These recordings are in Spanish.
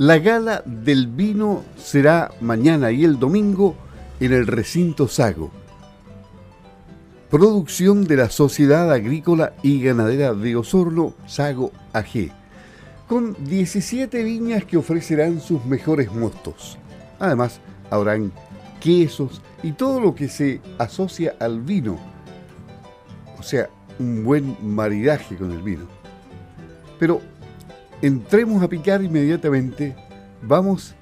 La gala del vino será mañana y el domingo en el recinto Sago. Producción de la Sociedad Agrícola y Ganadera de Osorno, Sago AG, con 17 viñas que ofrecerán sus mejores mostos. Además, habrán quesos y todo lo que se asocia al vino. O sea, un buen maridaje con el vino. Pero entremos a picar inmediatamente, vamos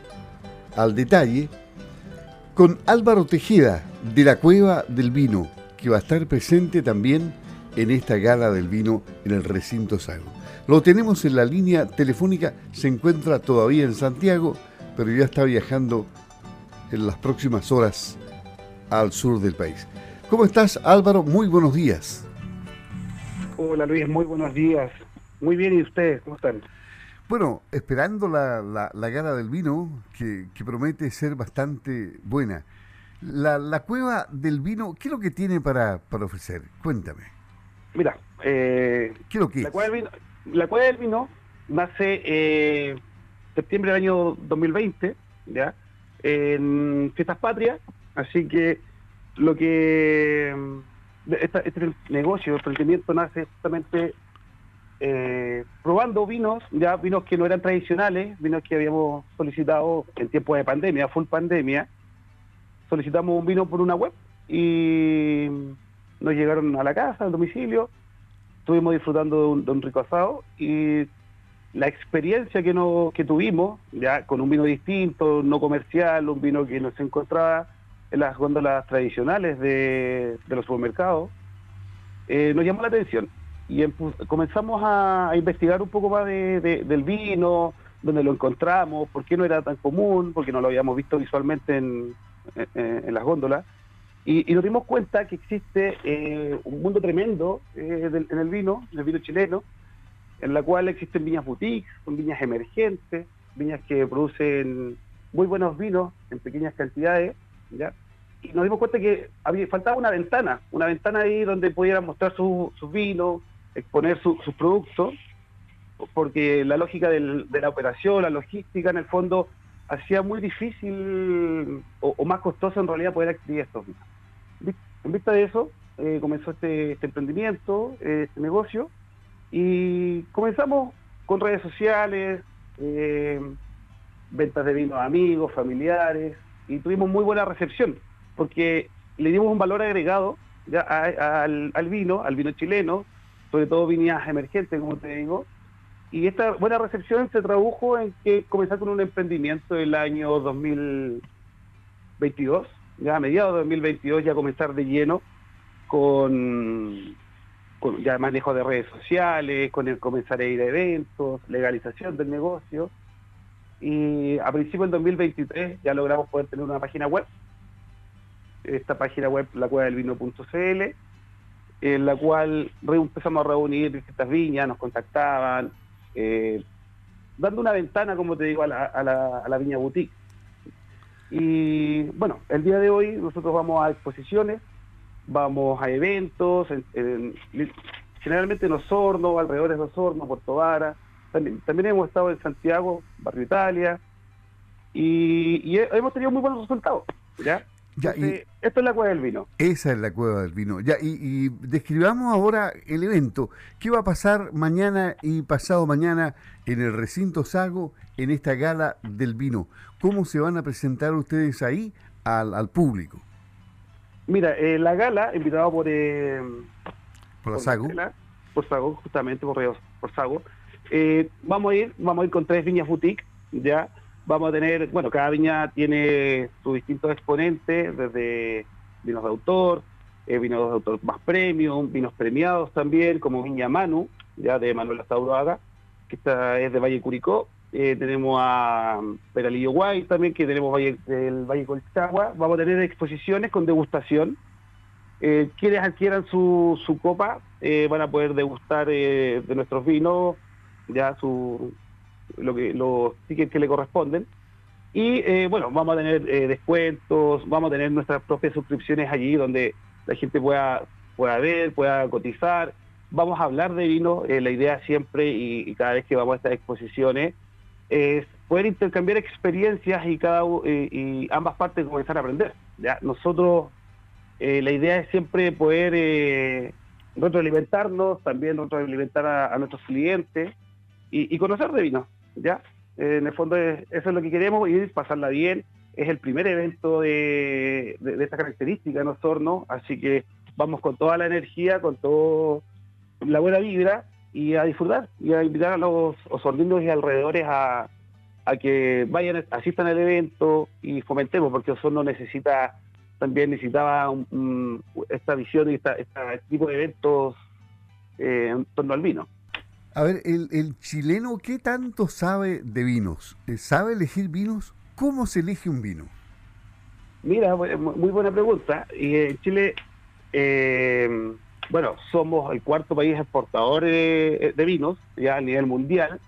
al detalle con Álvaro Tejeda de la Cueva del Vino, que va a estar presente también en esta gala del vino en el recinto Sago. Lo tenemos en la línea telefónica, se encuentra todavía en Santiago, pero ya está viajando en las próximas horas al sur del país. ¿Cómo estás Álvaro? Muy buenos días. Hola Luis, muy buenos días. Muy bien, ¿y ustedes? ¿Cómo están? Bueno, esperando la, la, gala del vino, que, promete ser bastante buena. La, cueva del vino, ¿qué es lo que tiene para, ofrecer? Cuéntame. Mira, eh, ¿qué es lo que la, Cueva del vino, la cueva del vino nace eh, septiembre del año 2020, ¿ya? En Fiestas Patrias, así que lo que... Este, este negocio, el emprendimiento nace justamente eh, probando vinos, ya vinos que no eran tradicionales, vinos que habíamos solicitado en tiempo de pandemia, full pandemia. Solicitamos un vino por una web y nos llegaron a la casa, al domicilio. Estuvimos disfrutando de un, rico asado y la experiencia que, no, que tuvimos, ya con un vino distinto, no comercial, un vino que no se encontraba en las góndolas tradicionales de, los supermercados, eh, nos llamó la atención y comenzamos a, investigar un poco más del vino, dónde lo encontramos, por qué no era tan común, porque no lo habíamos visto visualmente en, las góndolas. Y, nos dimos cuenta que existe eh, un mundo tremendo eh, en el vino, en el vino chileno, en la cual existen viñas boutiques, son viñas emergentes, viñas que producen muy buenos vinos en pequeñas cantidades, ¿ya? Y nos dimos cuenta que había, faltaba una ventana, una ventana ahí donde pudieran mostrar sus vinos, exponer sus productos, porque la lógica de la operación, la logística, en el fondo, hacía muy difícil o, más costoso en realidad poder adquirir estos. En vista de eso, eh, comenzó este, este emprendimiento, eh, este negocio, y comenzamos con redes sociales, eh, ventas de vinos a amigos, familiares, y tuvimos muy buena recepción, porque le dimos un valor agregado ya al, vino, al vino chileno, sobre todo viñas emergentes, como te digo. Y esta buena recepción se tradujo en que comenzar con un emprendimiento el año 2022, ya a mediados de 2022 ya comenzar de lleno con, con manejo de redes sociales, con el comenzar a ir a eventos, legalización del negocio. Y a principios del 2023 ya logramos poder tener una página web. Esta página web, la cueva del vino.cl, en la cual empezamos a reunir distintas viñas, nos contactaban, eh, dando una ventana, como te digo, a la, a, la, viña boutique. Y bueno, el día de hoy nosotros vamos a exposiciones, vamos a eventos, generalmente en Osorno, alrededor de Osorno, Puerto Vara. También, también hemos estado en Santiago, Barrio Italia, y, y hemos tenido muy buenos resultados. ¿ya? Esto es la cueva del vino. Esa es la cueva del vino. Ya, y, describamos ahora el evento. ¿Qué va a pasar mañana y pasado mañana en el recinto Sago en esta gala del vino? ¿Cómo se van a presentar ustedes ahí al, público? Mira, eh, la gala, invitado por... Eh, por la Sago. por Sago, justamente, por, por Sago. Eh, vamos a ir, vamos a ir con tres viñas boutique, ya vamos a tener, bueno, cada viña tiene sus distintos exponentes, desde vinos de autor, eh, vinos de autor más premium, vinos premiados también, como Viña Manu, ya de Manuel Astauroaga, que esta es de Valle Curicó. Eh, tenemos a Peralillo Guay también, que tenemos Valle, del Valle Colchagua. Vamos a tener exposiciones con degustación. Eh, quienes adquieran su, su copa van a poder degustar de nuestros vinos, ya su, lo que, los tickets que le corresponden. Y eh, bueno, vamos a tener eh, descuentos, vamos a tener nuestras propias suscripciones allí donde la gente pueda, pueda ver, pueda cotizar. Vamos a hablar de vino. Eh, la idea siempre y, cada vez que vamos a estas exposiciones es poder intercambiar experiencias y cada y ambas partes comenzar a aprender. ¿ya? Nosotros, la idea es siempre poder retroalimentarnos, también retroalimentar a nuestros clientes y, conocer de vino. ¿Ya? en el fondo eso es lo que queremos y pasarla bien. Es el primer evento de, esta característica en Osorno, así que vamos con toda la energía, con toda la buena vibra y a disfrutar y a invitar a los osorninos y alrededores a, que vayan, asistan al evento y fomentemos, porque Osorno necesita, también necesitaba esta visión y esta, este tipo de eventos eh, en torno al vino. A ver, el, el, chileno, ¿qué tanto sabe de vinos? Eh, ¿Sabe elegir vinos? ¿Cómo se elige un vino? Mira, muy buena pregunta. Y en Chile, eh, bueno, somos el cuarto país exportador de vinos, ya a nivel mundial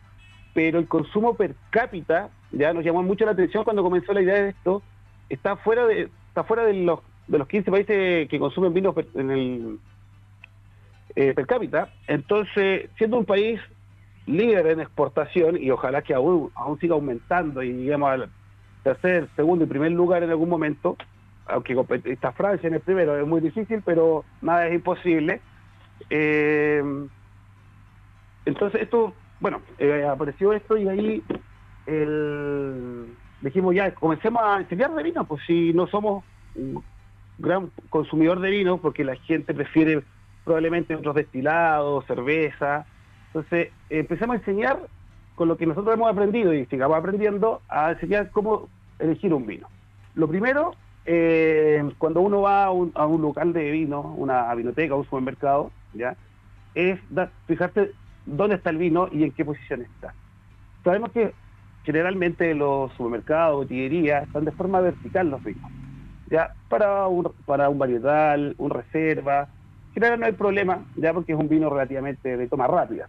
pero el consumo per cápita ya nos llamó mucho la atención cuando comenzó la idea de esto, está fuera de está fuera de los de los 15 países que consumen vino per, en el eh, per cápita, entonces siendo un país líder en exportación y ojalá que aún, aún siga aumentando y lleguemos al tercer, segundo y primer lugar en algún momento, aunque está Francia en el primero, es muy difícil, pero nada es imposible. Eh, entonces esto bueno, eh, apareció esto y ahí el, dijimos ya, comencemos a enseñar de vino, pues si no somos un gran consumidor de vino, porque la gente prefiere probablemente otros destilados, cerveza, entonces empezamos a enseñar con lo que nosotros hemos aprendido y sigamos aprendiendo a enseñar cómo elegir un vino. Lo primero, eh, cuando uno va a un, local de vino, una vinoteca, un supermercado, ya, es fijarse dónde está el vino y en qué posición está. Sabemos que generalmente los supermercados, botillerías, están de forma vertical los vinos. Ya, para un, para un varietal, un reserva, generalmente no hay problema, ya porque es un vino relativamente de toma rápida.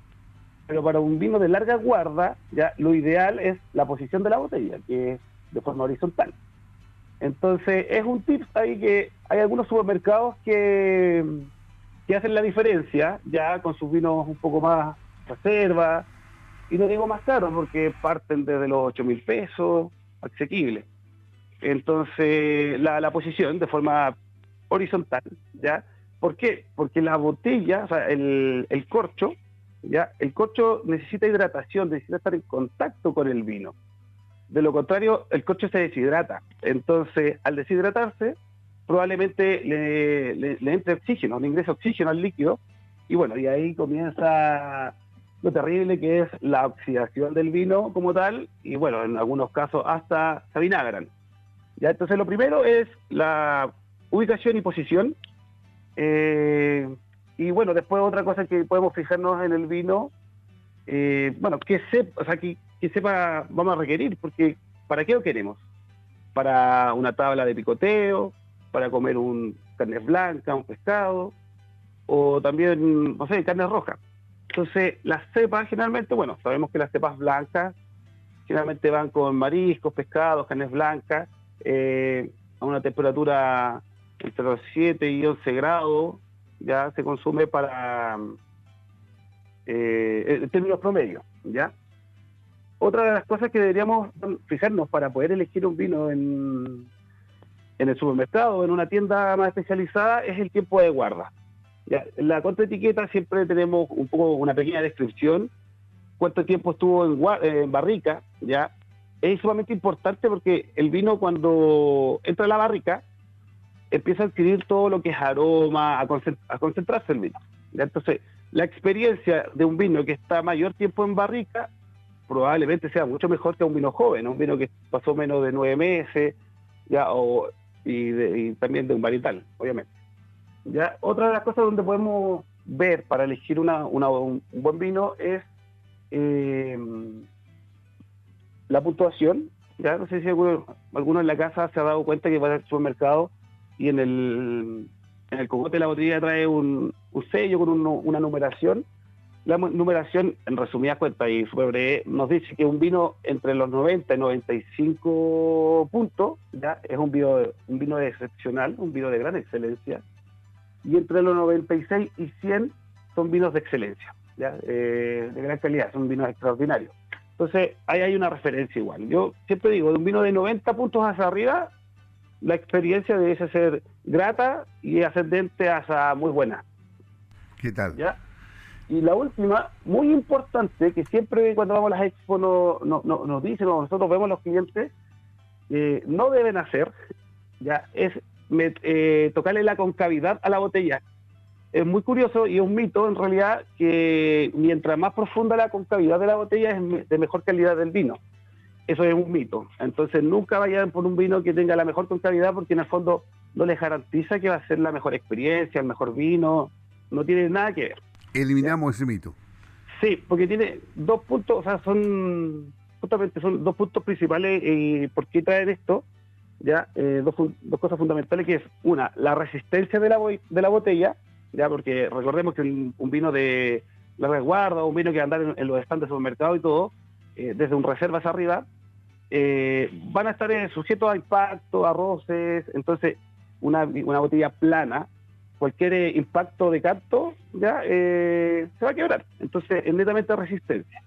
Pero para un vino de larga guarda, ya lo ideal es la posición de la botella, que es de forma horizontal. Entonces, es un tip ahí que hay algunos supermercados que, que hacen la diferencia, ya con sus vinos un poco más reserva, y no digo más caro porque parten desde los 8 mil pesos, asequible. Entonces, la, posición de forma horizontal, ¿ya? ¿Por qué? Porque la botella, o sea, el, corcho, ¿ya? El corcho necesita hidratación, necesita estar en contacto con el vino. De lo contrario, el corcho se deshidrata. Entonces, al deshidratarse, probablemente le, le, le entre oxígeno, le ingresa oxígeno al líquido, y bueno, y ahí comienza lo terrible que es la oxidación del vino como tal, y bueno, en algunos casos hasta se vinagran. Ya, entonces lo primero es la ubicación y posición. Eh, y bueno, después otra cosa que podemos fijarnos en el vino, eh, bueno, que sepa, o sea, que, sepa, vamos a requerir, porque ¿para qué lo queremos? Para una tabla de picoteo, para comer un carne blanca, un pescado, o también, no sé, carne roja. Entonces, las cepas generalmente, bueno, sabemos que las cepas blancas generalmente van con mariscos, pescados, carnes blancas, eh, a una temperatura entre los 7 y 11 grados, ya se consume para, eh, en términos promedios, ¿ya? Otra de las cosas que deberíamos fijarnos para poder elegir un vino en, en el supermercado o en una tienda más especializada es el tiempo de guarda. Ya, en la contraetiqueta siempre tenemos un poco una pequeña descripción, cuánto tiempo estuvo en, barrica, ya. Es sumamente importante porque el vino cuando entra a la barrica empieza a adquirir todo lo que es aroma, a, concentrarse el vino. Entonces, la experiencia de un vino que está mayor tiempo en barrica probablemente sea mucho mejor que un vino joven, un vino que pasó menos de nueve meses, ya, o, y, también de un varietal, obviamente. ¿ya? Otra de las cosas donde podemos ver para elegir una, un buen vino es eh, la puntuación. Ya no sé si alguno, en la casa se ha dado cuenta que va al supermercado y en el, en el cogote de la botella trae un, sello con una numeración. La numeración, en resumidas cuentas y breve, nos dice que un vino entre los 90 y 95 puntos ya es un vino, un vino excepcional, un vino de gran excelencia y entre los 96 y 100 son vinos de excelencia, ¿ya? Eh, de gran calidad, son vinos extraordinarios. Entonces, ahí hay una referencia igual. Yo siempre digo, de un vino de 90 puntos hacia arriba, la experiencia debe ser grata y ascendente hasta muy buena. ¿Qué tal? ¿Ya? Y la última, muy importante, que siempre cuando vamos a las expos no, no, nos dicen, o nosotros vemos los clientes, eh, no deben hacer, ya es eh, tocarle la concavidad a la botella. Es muy curioso y es un mito en realidad que mientras más profunda la concavidad de la botella es de mejor calidad del vino. Eso es un mito. Entonces nunca vayan por un vino que tenga la mejor concavidad porque en el fondo no les garantiza que va a ser la mejor experiencia, el mejor vino. No tiene nada que ver. Eliminamos ese mito. Sí, porque tiene dos puntos, o sea, son justamente son dos puntos principales y por qué traer esto ya eh, dos, dos, cosas fundamentales que es una la resistencia de la, de la botella ya porque recordemos que un, vino de la resguarda un vino que andar en, los estantes de supermercado y todo eh, desde un reserva hacia arriba eh, van a estar sujetos a impacto a roces entonces una, una botella plana cualquier impacto de canto ya se va a quebrar entonces es netamente resistencia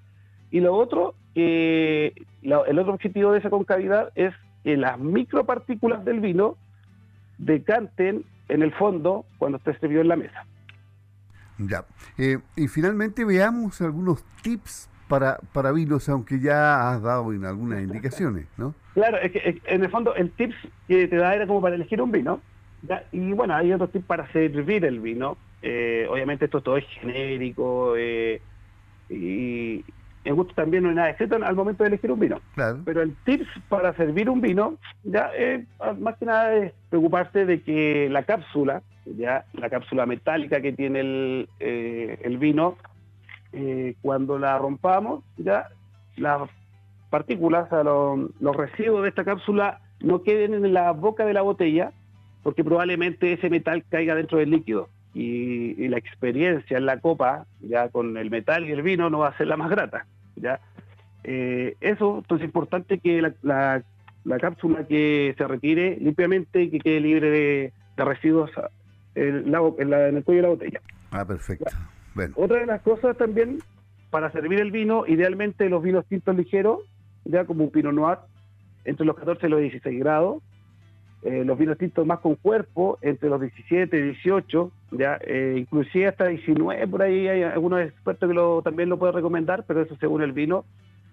y lo otro el otro objetivo de esa concavidad es que las micropartículas del vino decanten en el fondo cuando esté servido en la mesa. Ya. Eh, y finalmente veamos algunos tips para, para vinos, aunque ya has dado en algunas indicaciones, ¿no? Claro, es que en el fondo el tips que te da era como para elegir un vino. Y bueno, hay otros tips para servir el vino. Eh, obviamente esto todo es genérico eh, y, en gusto también no hay nada escrito al momento de elegir un vino. Pero el tips para servir un vino, ya es, más que nada es preocuparse de que la cápsula, ya la cápsula metálica que tiene el, eh, el vino, eh, cuando la rompamos, ya las partículas, los residuos de esta cápsula no queden en la boca de la botella, porque probablemente ese metal caiga dentro del líquido. Y, la experiencia en la copa, ya con el metal y el vino, no va a ser la más grata. ¿ya? Eh, eso, entonces es importante que la, la, cápsula que se retire limpiamente y que quede libre de, residuos en, en, el cuello de la botella. Ah, perfecto. Otra de las cosas también, para servir el vino, idealmente los vinos tintos ligeros, ya como un Pinot Noir, entre los 14 y los 16 grados, eh, los vinos tintos más con cuerpo, entre los 17 y 18, ya eh, inclusive hasta 19, por ahí hay algunos expertos que también lo pueden recomendar, pero eso según el vino,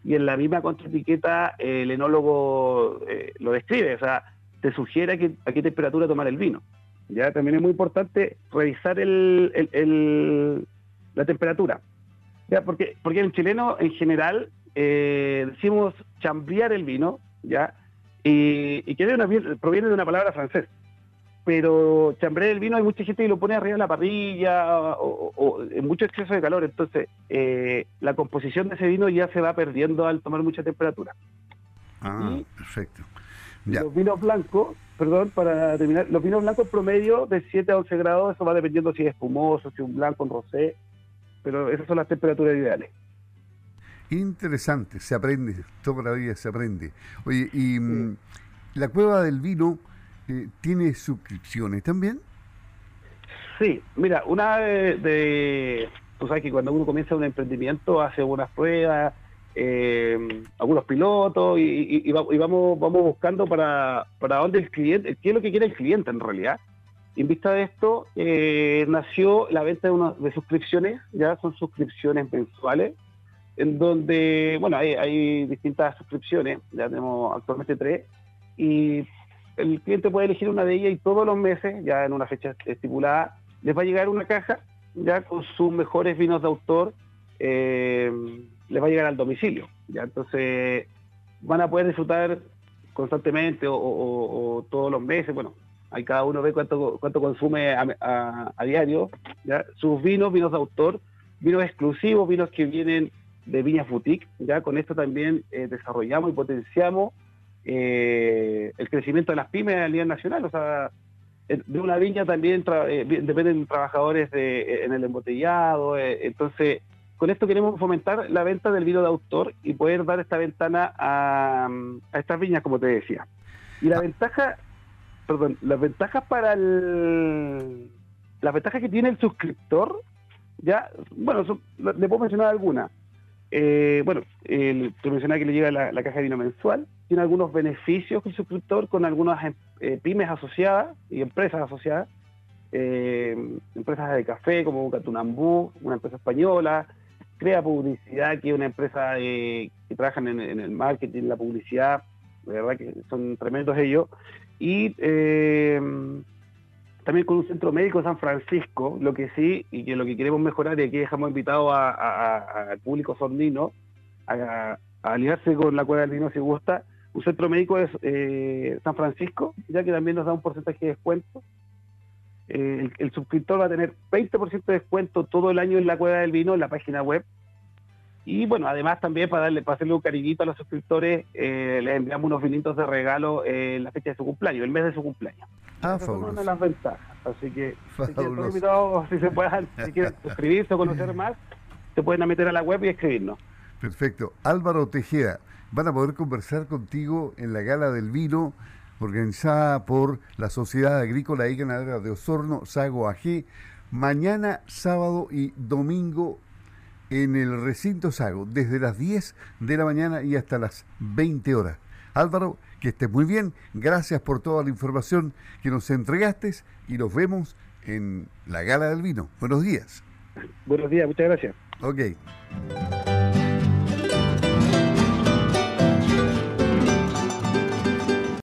y en la misma contraetiqueta el enólogo eh, lo describe, o sea, te sugiere a qué temperatura tomar el vino. Ya también es muy importante revisar el, la temperatura, ya porque, porque en chileno en general decimos chambrear el vino, ya y, y que proviene de una palabra francés. Pero chambré del vino hay mucha gente que lo pone arriba de la parrilla o, en mucho exceso de calor. Entonces, eh, la composición de ese vino ya se va perdiendo al tomar mucha temperatura. Ah, perfecto. Los vinos blancos, perdón, para terminar, los vinos blancos promedio de 7 a 11 grados, eso va dependiendo si es espumoso, si es un blanco, un rosé, pero esas son las temperaturas ideales. Interesante, se aprende, toda la vida se aprende. Oye, ¿y mm, la cueva del vino eh, tiene suscripciones también? Sí, mira, una de, Tú sabes que cuando uno comienza un emprendimiento hace algunas pruebas, eh, algunos pilotos y, vamos, vamos buscando para, para dónde el cliente, qué es lo que quiere el cliente en realidad. En vista de esto, eh, nació la venta de, suscripciones, ya son suscripciones mensuales en donde, bueno, hay, distintas suscripciones, ya tenemos actualmente tres, y el cliente puede elegir una de ellas y todos los meses, ya en una fecha estipulada, les va a llegar una caja ya con sus mejores vinos de autor, eh, les va a llegar al domicilio. ya Entonces van a poder disfrutar constantemente o, todos los meses, bueno, ahí cada uno ve cuánto, cuánto consume a, a diario, ¿ya? sus vinos, vinos de autor, vinos exclusivos, vinos que vienen de Viñas Boutique. Ya con esto también eh, desarrollamos y potenciamos eh, el crecimiento de las pymes a nivel nacional. O sea, de una viña también eh, dependen trabajadores de, en el embotellado. entonces, con esto queremos fomentar la venta del vino de autor y poder dar esta ventana a, estas viñas, como te decía. Y la ah. ventaja, perdón, las ventajas para el. Las ventajas que tiene el suscriptor, ya, bueno, le puedo mencionar algunas eh, bueno, te mencionaba que le llega la, caja de vino mensual, tiene algunos beneficios el suscriptor con algunas em, eh, pymes asociadas y empresas asociadas, eh, empresas de café como Catunambú, una empresa española, Crea Publicidad, que es una empresa que trabaja en, en, el marketing, la publicidad, de verdad que son tremendos ellos, y también con un centro médico en San Francisco, lo que sí, y que lo que queremos mejorar, y aquí dejamos invitado al público sondino a, aliarse con la Cueva del Vino si gusta, un centro médico es eh, San Francisco, ya que también nos da un porcentaje de descuento. Eh, el, suscriptor va a tener 20% de descuento todo el año en la Cueva del Vino, en la página web. Y bueno, además también para darle para hacerle un cariñito a los suscriptores, eh, les enviamos unos vinitos de regalo en la fecha de su cumpleaños, el mes de su cumpleaños. Ah, Esas son una de las ventajas. Así que, si, si se puedan, si quieren suscribirse o conocer más, se pueden meter a la web y escribirnos. Perfecto. Álvaro Tejeda, van a poder conversar contigo en la Gala del Vino organizada por la Sociedad Agrícola y Ganadera de Osorno, Sago AG, mañana, sábado y domingo en el recinto Sago, desde las 10 de la mañana y hasta las 20 horas. Álvaro, que estés muy bien. Gracias por toda la información que nos entregaste y nos vemos en la Gala del Vino. Buenos días. Buenos días, muchas gracias. Ok.